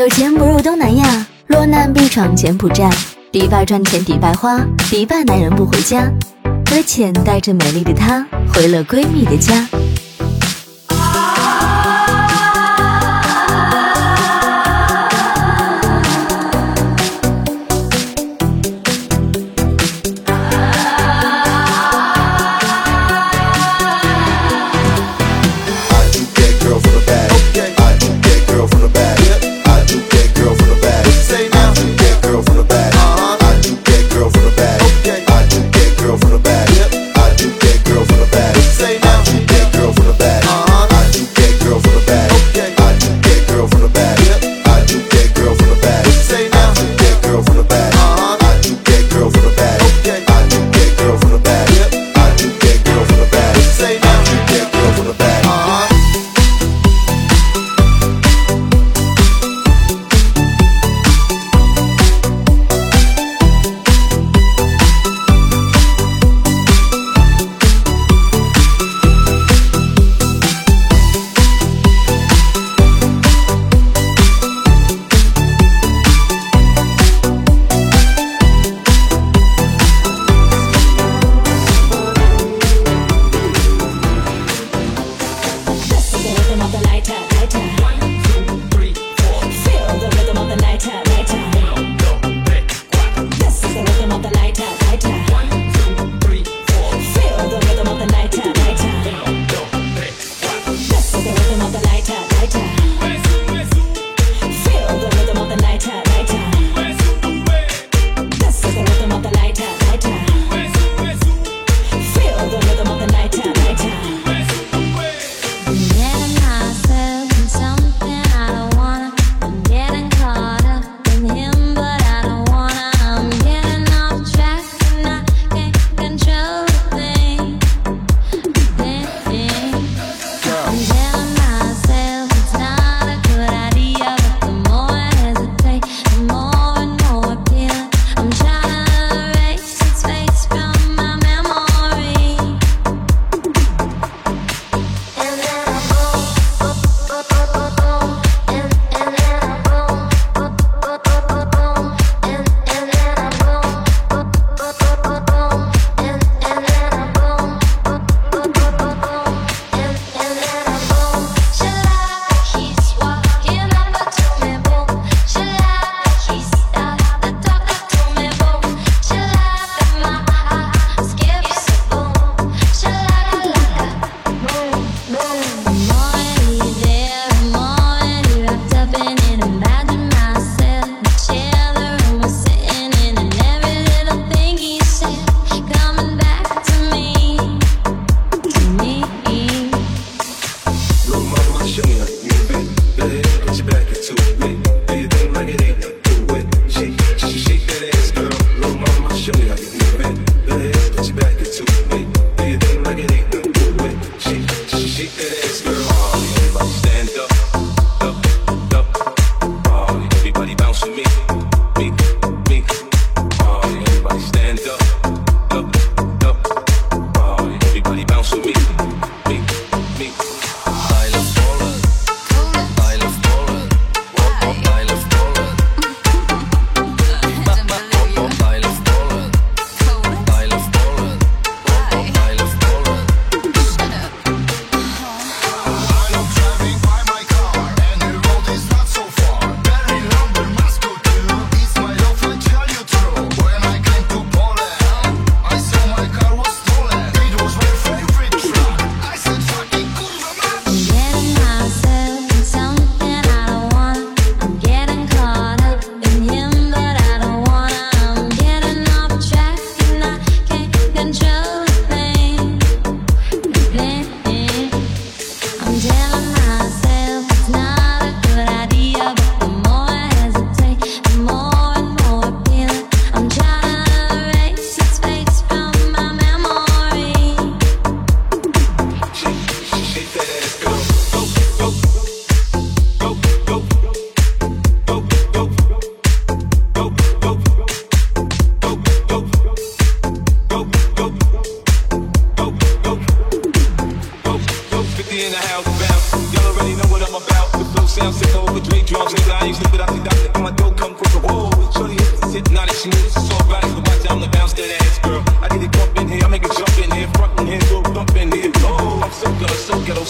有钱不入东南亚，落难必闯柬埔寨。迪拜赚钱，迪拜花，迪拜男人不回家，搁浅带着美丽的她回了闺蜜的家。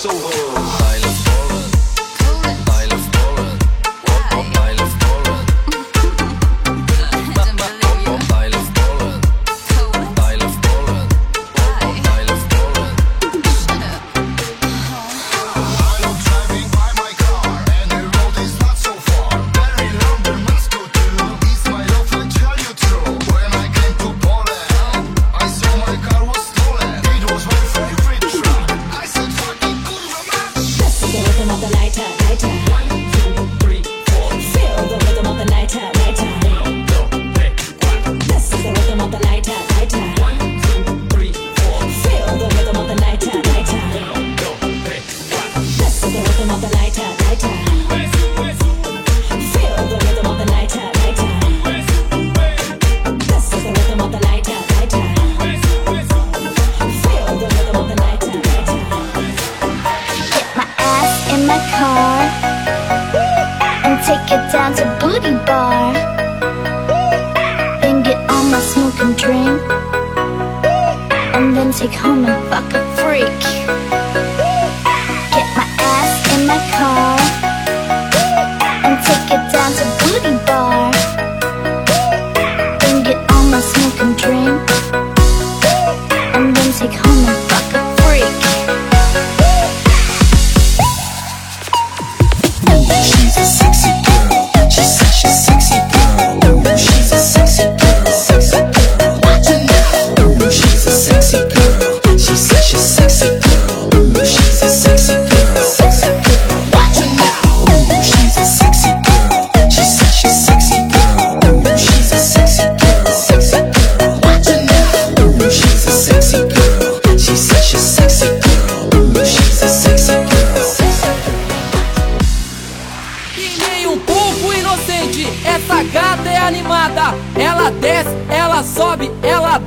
So hard.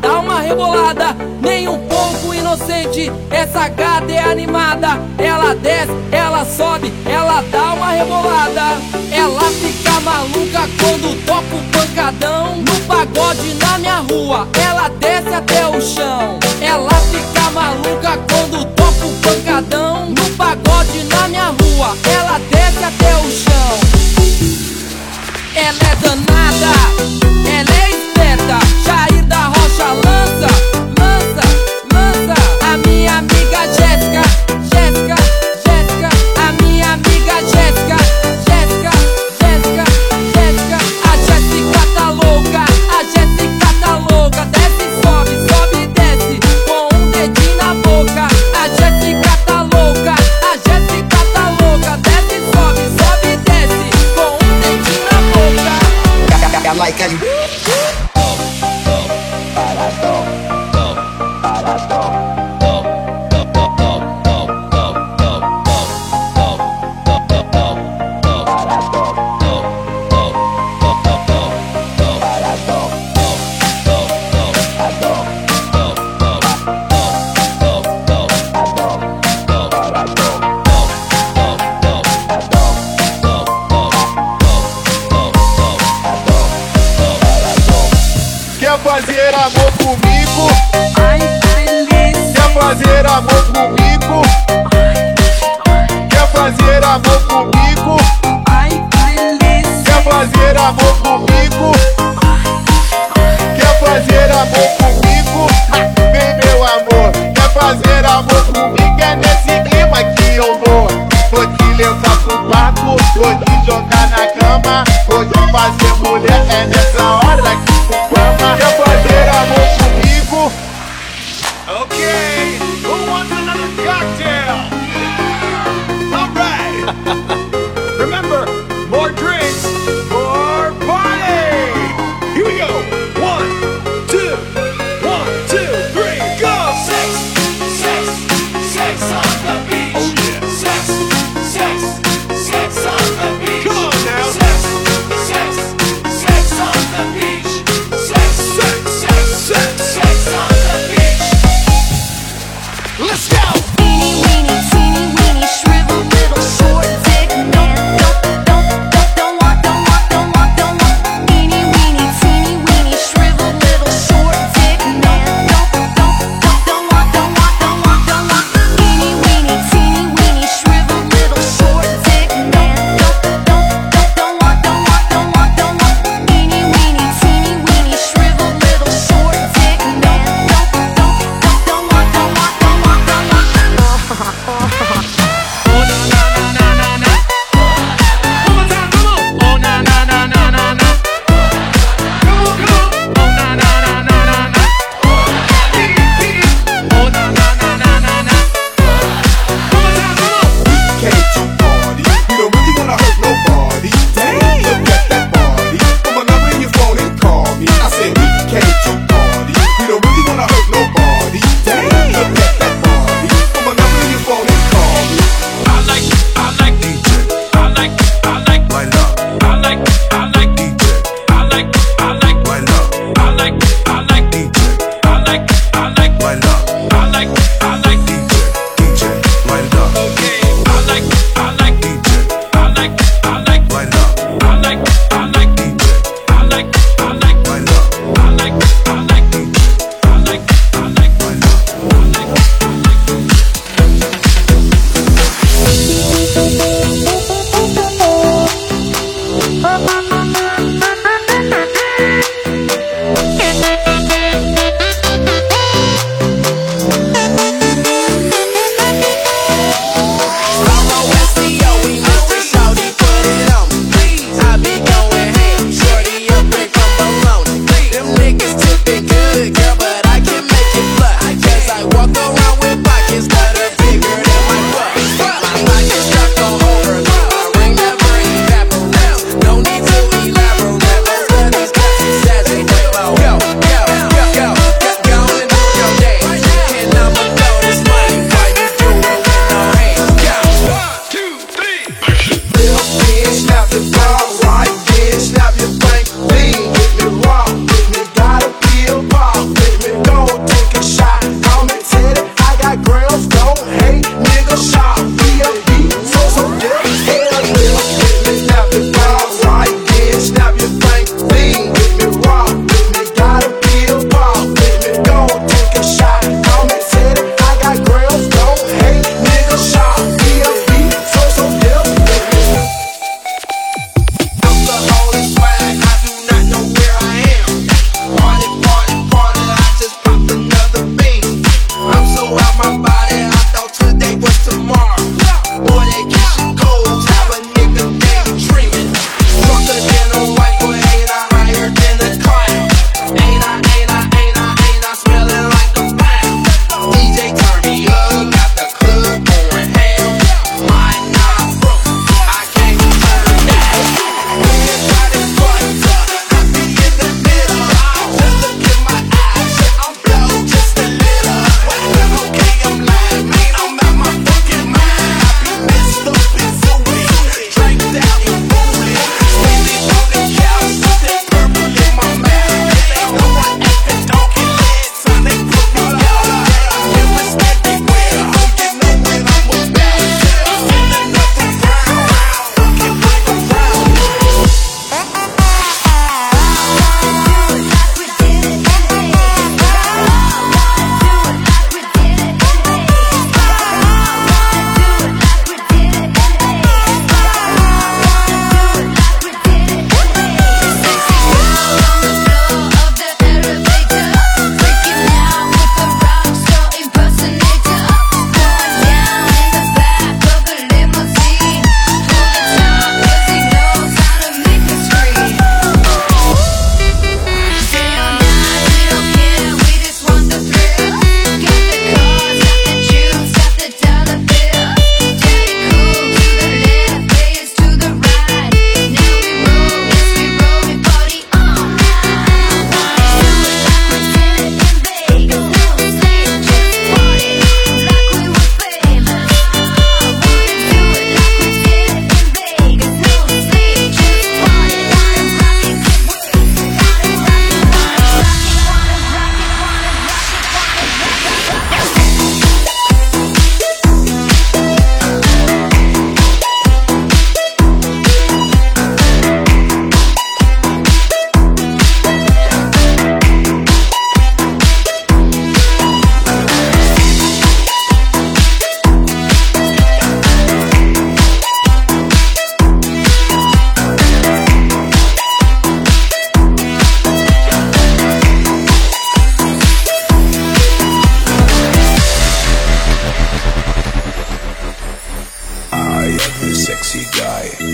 dá uma rebolada, nem um pouco inocente. Essa gata é animada, ela desce, ela sobe, ela dá uma rebolada. Ela fica maluca quando toca o pancadão no pagode na minha rua. Ela desce até o chão. Ela fica maluca quando toca o pancadão no pagode na minha rua. Ela desce até o chão. Ela é danada, ela é esperta, Jair da roda. fazer amor comigo? Ai, delícia. Quer fazer amor comigo? Ai. Quer fazer amor comigo? Ai, delícia. Quer fazer amor comigo? Ai, Quer fazer amor comigo? Vem, meu amor. Quer fazer amor comigo? É nesse clima que eu vou. Vou te levar pro quarto, vou te jogar na cama. Vou te fazer mulher, é nessa hora que já fazer amor.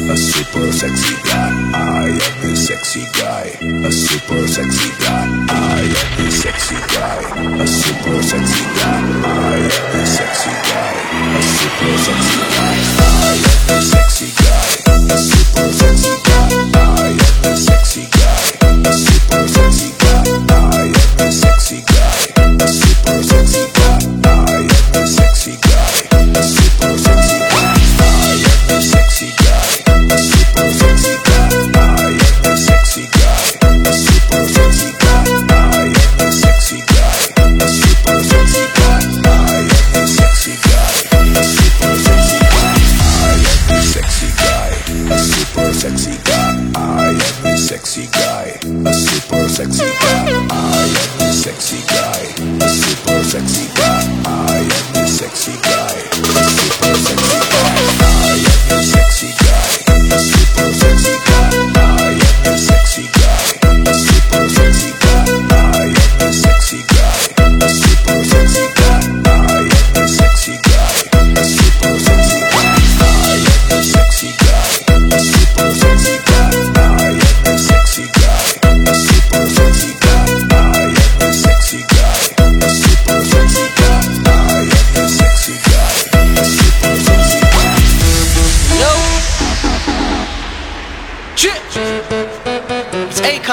a super sexy guy. I am the sexy guy. A super sexy guy. I am the sexy guy. A super sexy guy. I am the sexy guy. A super sexy guy. I am the sexy guy. A super sexy guy.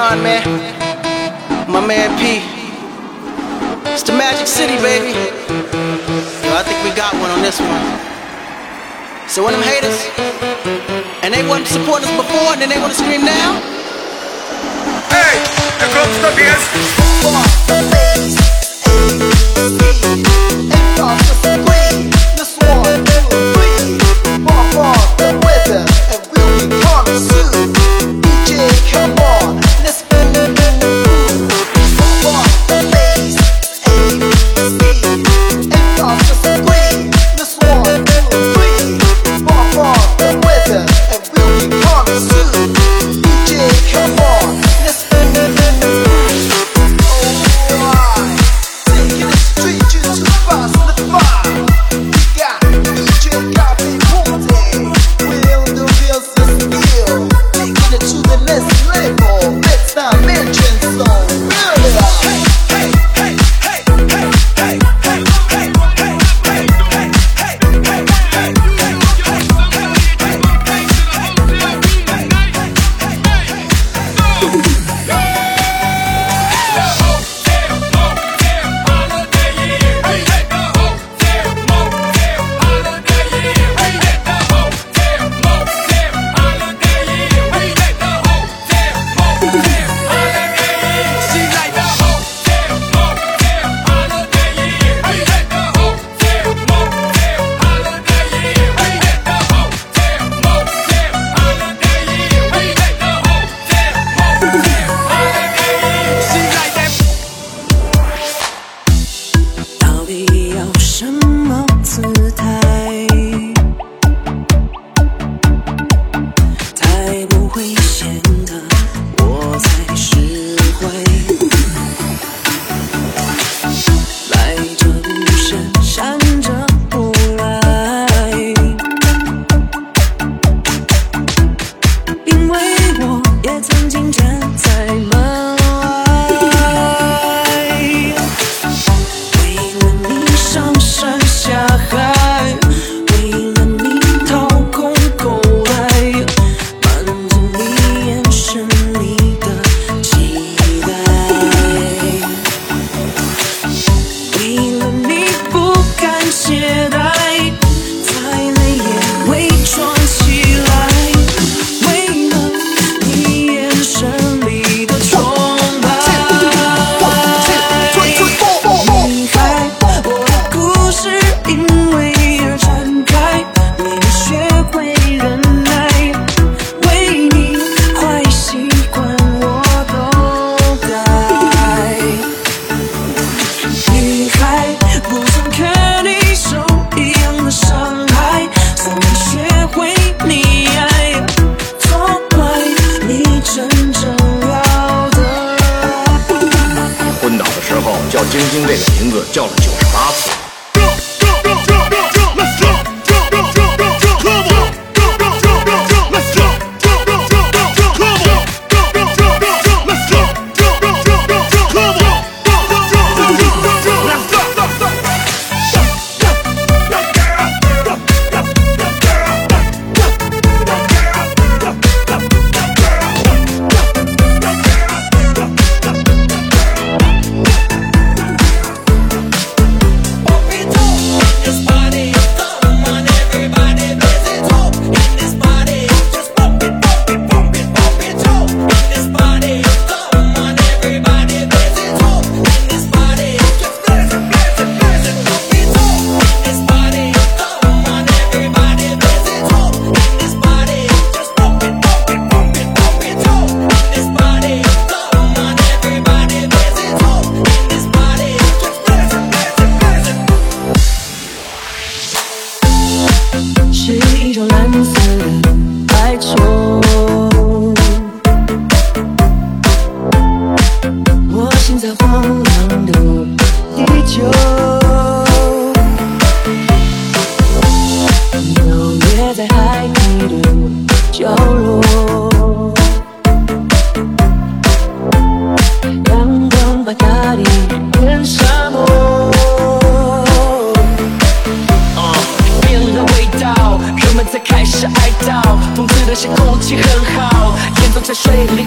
on, man. My man P. It's the Magic City, baby. Yo, I think we got one on this one. So when them haters, and they wasn't supporting us before, and then they wanna scream now. Hey, here comes the beast. Hey, hey, hey, hey, hey, hey, hey, hey,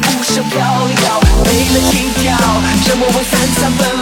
浮生飘摇，没了心跳，折磨为三餐奔。